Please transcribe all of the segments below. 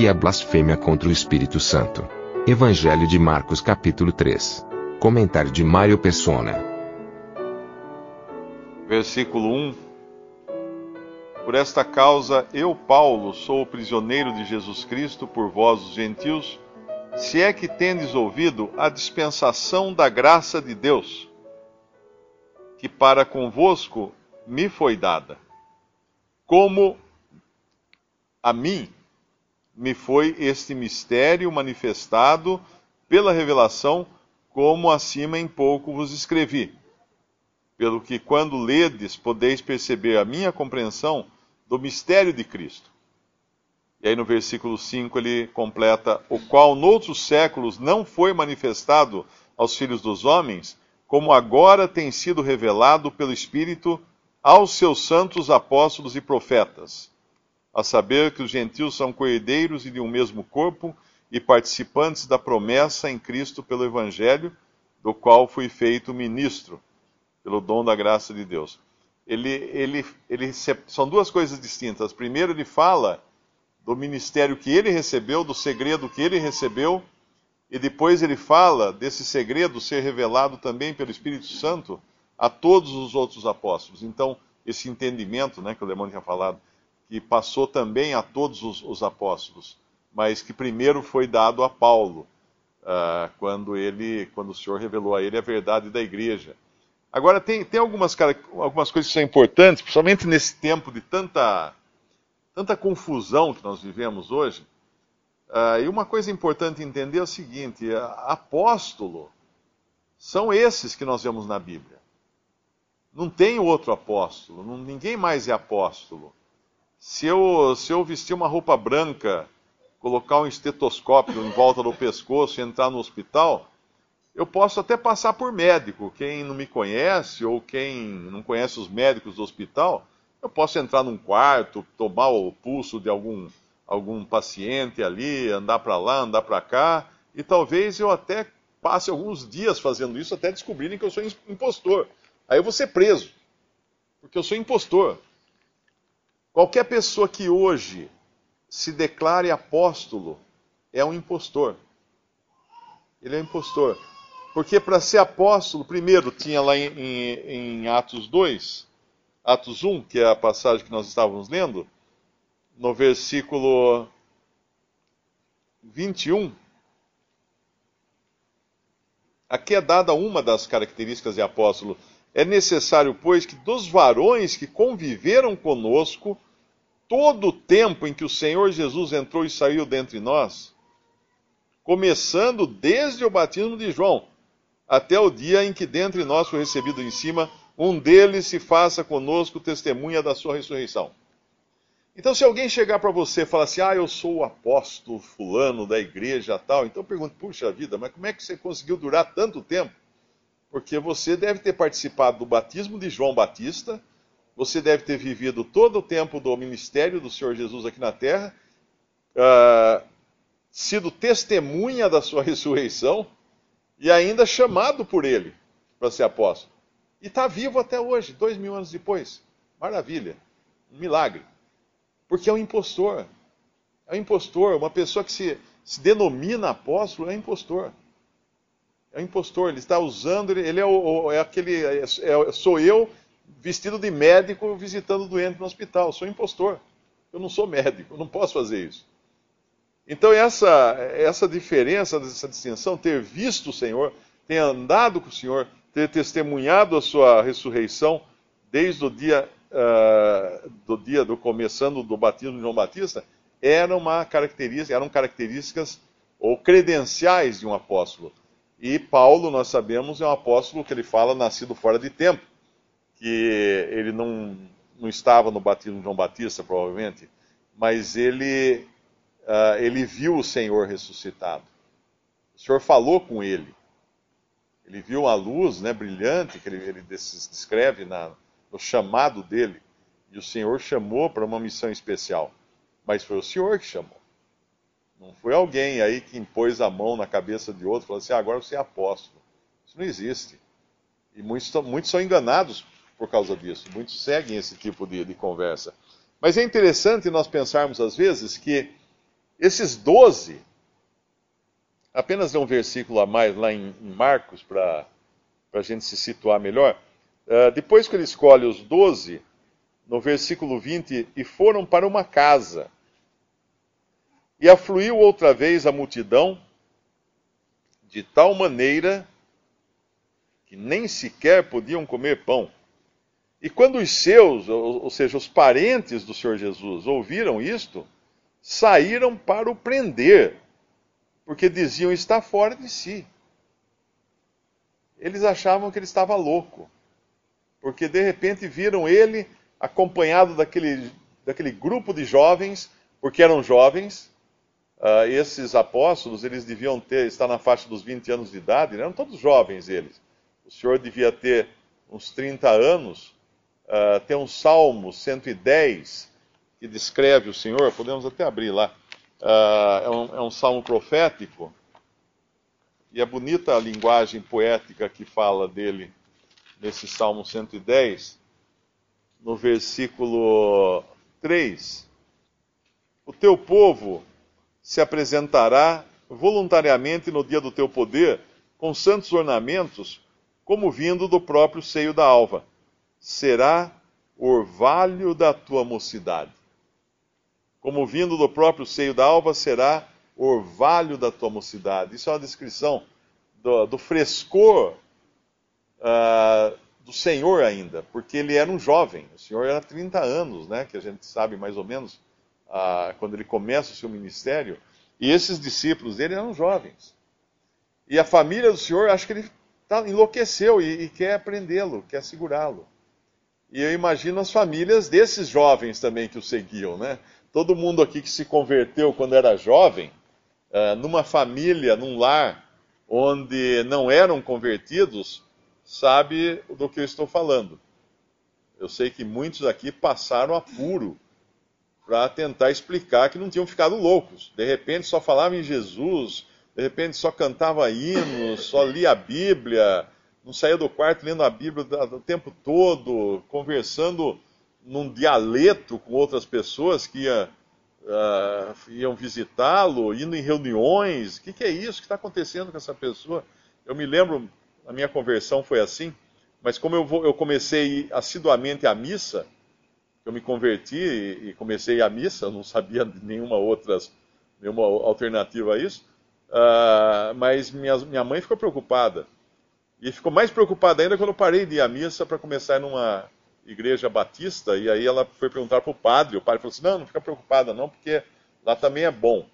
Que é blasfêmia contra o Espírito Santo? Evangelho de Marcos capítulo 3. Comentário de Mário Persona. Versículo 1 Por esta causa, eu, Paulo, sou o prisioneiro de Jesus Cristo por vós, os gentios, se é que tendes ouvido a dispensação da graça de Deus, que para convosco me foi dada, como a mim me foi este mistério manifestado pela revelação, como acima em pouco vos escrevi. Pelo que, quando ledes, podeis perceber a minha compreensão do mistério de Cristo. E aí no versículo 5 ele completa: O qual noutros séculos não foi manifestado aos filhos dos homens, como agora tem sido revelado pelo Espírito aos seus santos apóstolos e profetas a saber que os gentios são coerdeiros de um mesmo corpo e participantes da promessa em Cristo pelo Evangelho, do qual fui feito ministro, pelo dom da graça de Deus. Ele, ele, ele, são duas coisas distintas. Primeiro, ele fala do ministério que ele recebeu, do segredo que ele recebeu, e depois ele fala desse segredo ser revelado também pelo Espírito Santo a todos os outros apóstolos. Então, esse entendimento né, que o Lemão tinha falado, que passou também a todos os, os apóstolos, mas que primeiro foi dado a Paulo, uh, quando ele, quando o Senhor revelou a ele a verdade da igreja. Agora tem, tem algumas, algumas coisas que são importantes, principalmente nesse tempo de tanta, tanta confusão que nós vivemos hoje. Uh, e uma coisa importante entender é o seguinte: apóstolo são esses que nós vemos na Bíblia. Não tem outro apóstolo, não, ninguém mais é apóstolo. Se eu, se eu vestir uma roupa branca, colocar um estetoscópio em volta do pescoço e entrar no hospital, eu posso até passar por médico. Quem não me conhece ou quem não conhece os médicos do hospital, eu posso entrar num quarto, tomar o pulso de algum, algum paciente ali, andar para lá, andar para cá, e talvez eu até passe alguns dias fazendo isso até descobrirem que eu sou impostor. Aí eu vou ser preso, porque eu sou impostor. Qualquer pessoa que hoje se declare apóstolo é um impostor. Ele é um impostor. Porque para ser apóstolo, primeiro tinha lá em, em, em, Atos 2, Atos 1, que é a passagem que nós estávamos lendo, no versículo 21. Aqui é dada uma das características de apóstolo. É necessário, pois, que dos varões que conviveram conosco todo o tempo em que o Senhor Jesus entrou e saiu dentre nós, começando desde o batismo de João, até o dia em que dentre nós foi recebido em cima, um deles se faça conosco testemunha da sua ressurreição. Então, se alguém chegar para você e falar assim, ah, eu sou o apóstolo fulano da igreja tal, então eu pergunto, puxa vida, mas como é que você conseguiu durar tanto tempo? Porque você deve ter participado do batismo de João Batista, você deve ter vivido todo o tempo do ministério do Senhor Jesus aqui na terra, uh, sido testemunha da sua ressurreição e ainda chamado por ele para ser apóstolo. E está vivo até hoje, dois mil anos depois. Maravilha, um milagre. Porque é um impostor. É um impostor, uma pessoa que se, se denomina apóstolo é impostor. É um impostor, ele está usando, ele, é, o, é aquele, é, é, sou eu vestido de médico visitando o doente no hospital, sou impostor. Eu não sou médico, não posso fazer isso. Então essa, essa diferença, essa distinção, ter visto o Senhor, ter andado com o Senhor, ter testemunhado a sua ressurreição desde o dia uh, do dia do começando do batismo de João Batista, era uma característica, eram características ou credenciais de um apóstolo. E Paulo, nós sabemos, é um apóstolo que ele fala nascido fora de tempo, que ele não, não estava no batismo de João Batista, provavelmente, mas ele, uh, ele viu o Senhor ressuscitado. O Senhor falou com ele. Ele viu a luz né, brilhante que ele, ele descreve na, no chamado dele. E o Senhor chamou para uma missão especial. Mas foi o Senhor que chamou. Não foi alguém aí que impôs a mão na cabeça de outro e falou assim: ah, agora você é apóstolo. Isso não existe. E muitos, muitos são enganados por causa disso. Muitos seguem esse tipo de, de conversa. Mas é interessante nós pensarmos às vezes que esses doze apenas um versículo a mais lá em, em Marcos para a gente se situar melhor. Uh, depois que ele escolhe os doze, no versículo 20, e foram para uma casa. E afluiu outra vez a multidão, de tal maneira que nem sequer podiam comer pão. E quando os seus, ou, seja, os parentes do Senhor Jesus, ouviram isto, saíram para o prender porque diziam está fora de si. Eles achavam que ele estava louco, porque de repente viram ele acompanhado daquele, daquele grupo de jovens, porque eram jovens. Uh, esses apóstolos, eles deviam ter, estar na faixa dos 20 anos de idade, né? eram todos jovens eles. O senhor devia ter uns 30 anos. Uh, tem um Salmo 110 que descreve o Senhor, podemos até abrir lá. Uh, é, um, é um salmo profético, e é bonita a linguagem poética que fala dele nesse Salmo 110, no versículo 3. O teu povo se apresentará voluntariamente no dia do teu poder, com santos ornamentos, como vindo do próprio seio da alva. Será orvalho da tua mocidade como vindo do próprio seio da alva, será orvalho da tua mocidade. Isso é uma descrição do, do frescor uh, do Senhor ainda, porque ele era um jovem. O Senhor era 30 anos, né, que a gente sabe mais ou menos quando ele começa o seu ministério. E esses discípulos dele eram jovens. E a família do Senhor, acho que ele tá, enlouqueceu e, e quer prendê-lo, quer segurá-lo. E eu imagino as famílias desses jovens também que o seguiam, né? todo mundo aqui que se converteu quando era jovem, uh, numa família, num lar onde não eram convertidos, sabe do que eu estou falando. Eu sei que muitos aqui passaram apuro para tentar explicar que não tinham ficado loucos. De repente só falavam em Jesus, de repente só cantava hinos, só lia a Bíblia, não saía do quarto lendo a Bíblia o tempo todo, conversando num dialeto com outras pessoas que ia, uh, iam visitá-lo, indo em reuniões. O que, que é isso que está acontecendo com essa pessoa? Eu me lembro, a minha conversão foi assim, mas como eu, vou, eu comecei assiduamente a missa, eu me converti e, comecei a missa, não sabia nenhuma outra nenhuma alternativa a isso, uh, mas minha, minha mãe ficou preocupada. E ficou mais preocupada ainda quando eu parei de ir à missa para começar numa igreja batista, e aí ela foi perguntar para o padre, o padre falou assim, não, não fica preocupada não, porque lá também é bom.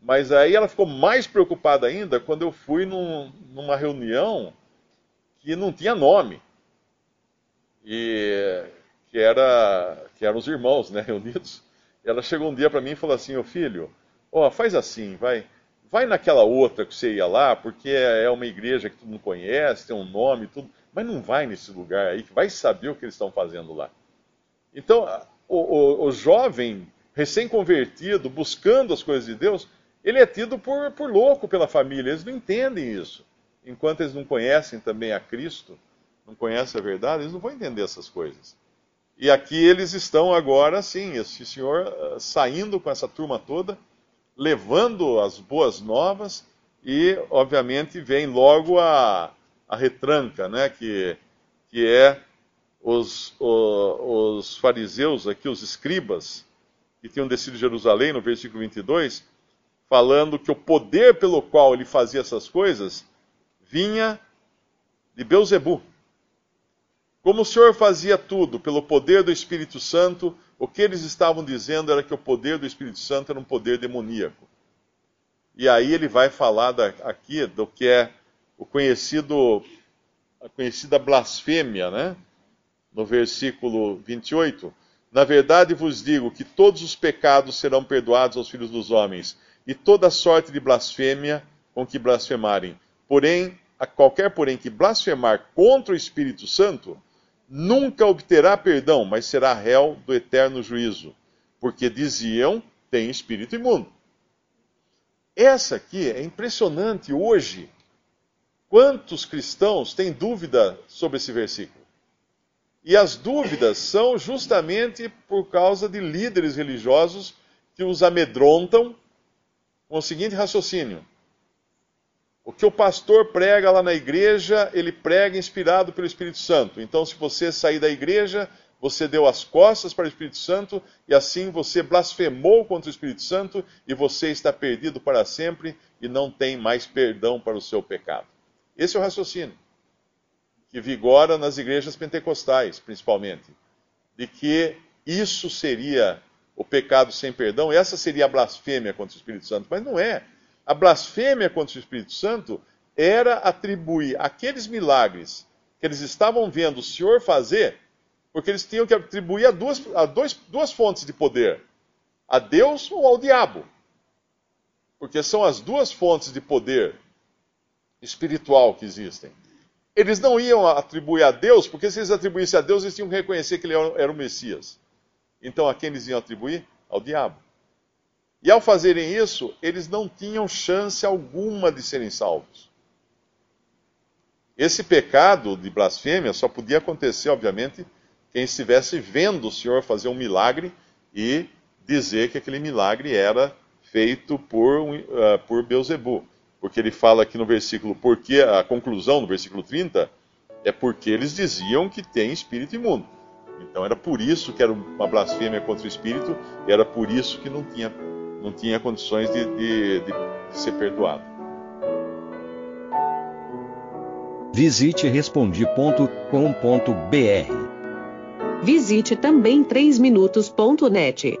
Mas aí ela ficou mais preocupada ainda quando eu fui num, numa reunião que não tinha nome. E que era que eram os irmãos, né, reunidos. Ela chegou um dia para mim e falou assim: "Ô filho, ó, faz assim, vai, vai naquela outra que você ia lá, porque é uma igreja que tu não conhece, tem um nome, tudo mas não vai nesse lugar aí, que vai saber o que eles estão fazendo lá. Então, o, o, o jovem recém-convertido, buscando as coisas de Deus, ele é tido por, por louco pela família. Eles não entendem isso. Enquanto eles não conhecem também a Cristo, não conhecem a verdade, eles não vão entender essas coisas. E aqui eles estão agora, sim, esse senhor uh, saindo com essa turma toda, levando as boas novas, e, obviamente, vem logo a, a retranca, né, que, que é os, os, os fariseus, aqui os escribas, que tinham descido de Jerusalém, no versículo 22, falando que o poder pelo qual ele fazia essas coisas vinha de Beuzebu. Como o Senhor fazia tudo pelo poder do Espírito Santo, o que eles estavam dizendo era que o poder do Espírito Santo era um poder demoníaco. E aí ele vai falar da, aqui do que é o conhecido, a conhecida blasfêmia, né? No versículo 28, Na verdade vos digo que todos os pecados serão perdoados aos filhos dos homens, e toda sorte de blasfêmia com que blasfemarem. Porém, a qualquer porém que blasfemar contra o Espírito Santo, nunca obterá perdão, mas será réu do eterno juízo, porque diziam, tem espírito imundo. Essa aqui é impressionante hoje. Quantos cristãos têm dúvida sobre esse versículo? E as dúvidas são justamente por causa de líderes religiosos que os amedrontam com o seguinte raciocínio: o que o pastor prega lá na igreja, ele prega inspirado pelo Espírito Santo. Então, se você sair da igreja, você deu as costas para o Espírito Santo e assim você blasfemou contra o Espírito Santo e você está perdido para sempre e não tem mais perdão para o seu pecado. Esse é o raciocínio que vigora nas igrejas pentecostais, principalmente, de que isso seria o pecado sem perdão, essa seria a blasfêmia contra o Espírito Santo, mas não é. A blasfêmia contra o Espírito Santo era atribuir aqueles milagres que eles estavam vendo o Senhor fazer, porque eles tinham que atribuir a duas, a dois, duas fontes de poder: a Deus ou ao diabo. Porque são as duas fontes de poder espiritual que existem. Eles não iam atribuir a Deus, porque se eles atribuíssem a Deus, eles tinham que reconhecer que ele era o Messias. Então a quem eles iam atribuir? Ao diabo. E ao fazerem isso, eles não tinham chance alguma de serem salvos. Esse pecado de blasfêmia só podia acontecer, obviamente, quem estivesse vendo o Senhor fazer um milagre e dizer que aquele milagre era feito por, uh, por Beuzebu. Porque ele fala aqui no versículo, porque a conclusão no versículo 30 é porque eles diziam que tem espírito imundo. Então era por isso que era uma blasfêmia contra o espírito, e era por isso que não tinha não tinha condições de, de, de ser perdoado. Visite respondi.com.br. Visite também 3minutos.net.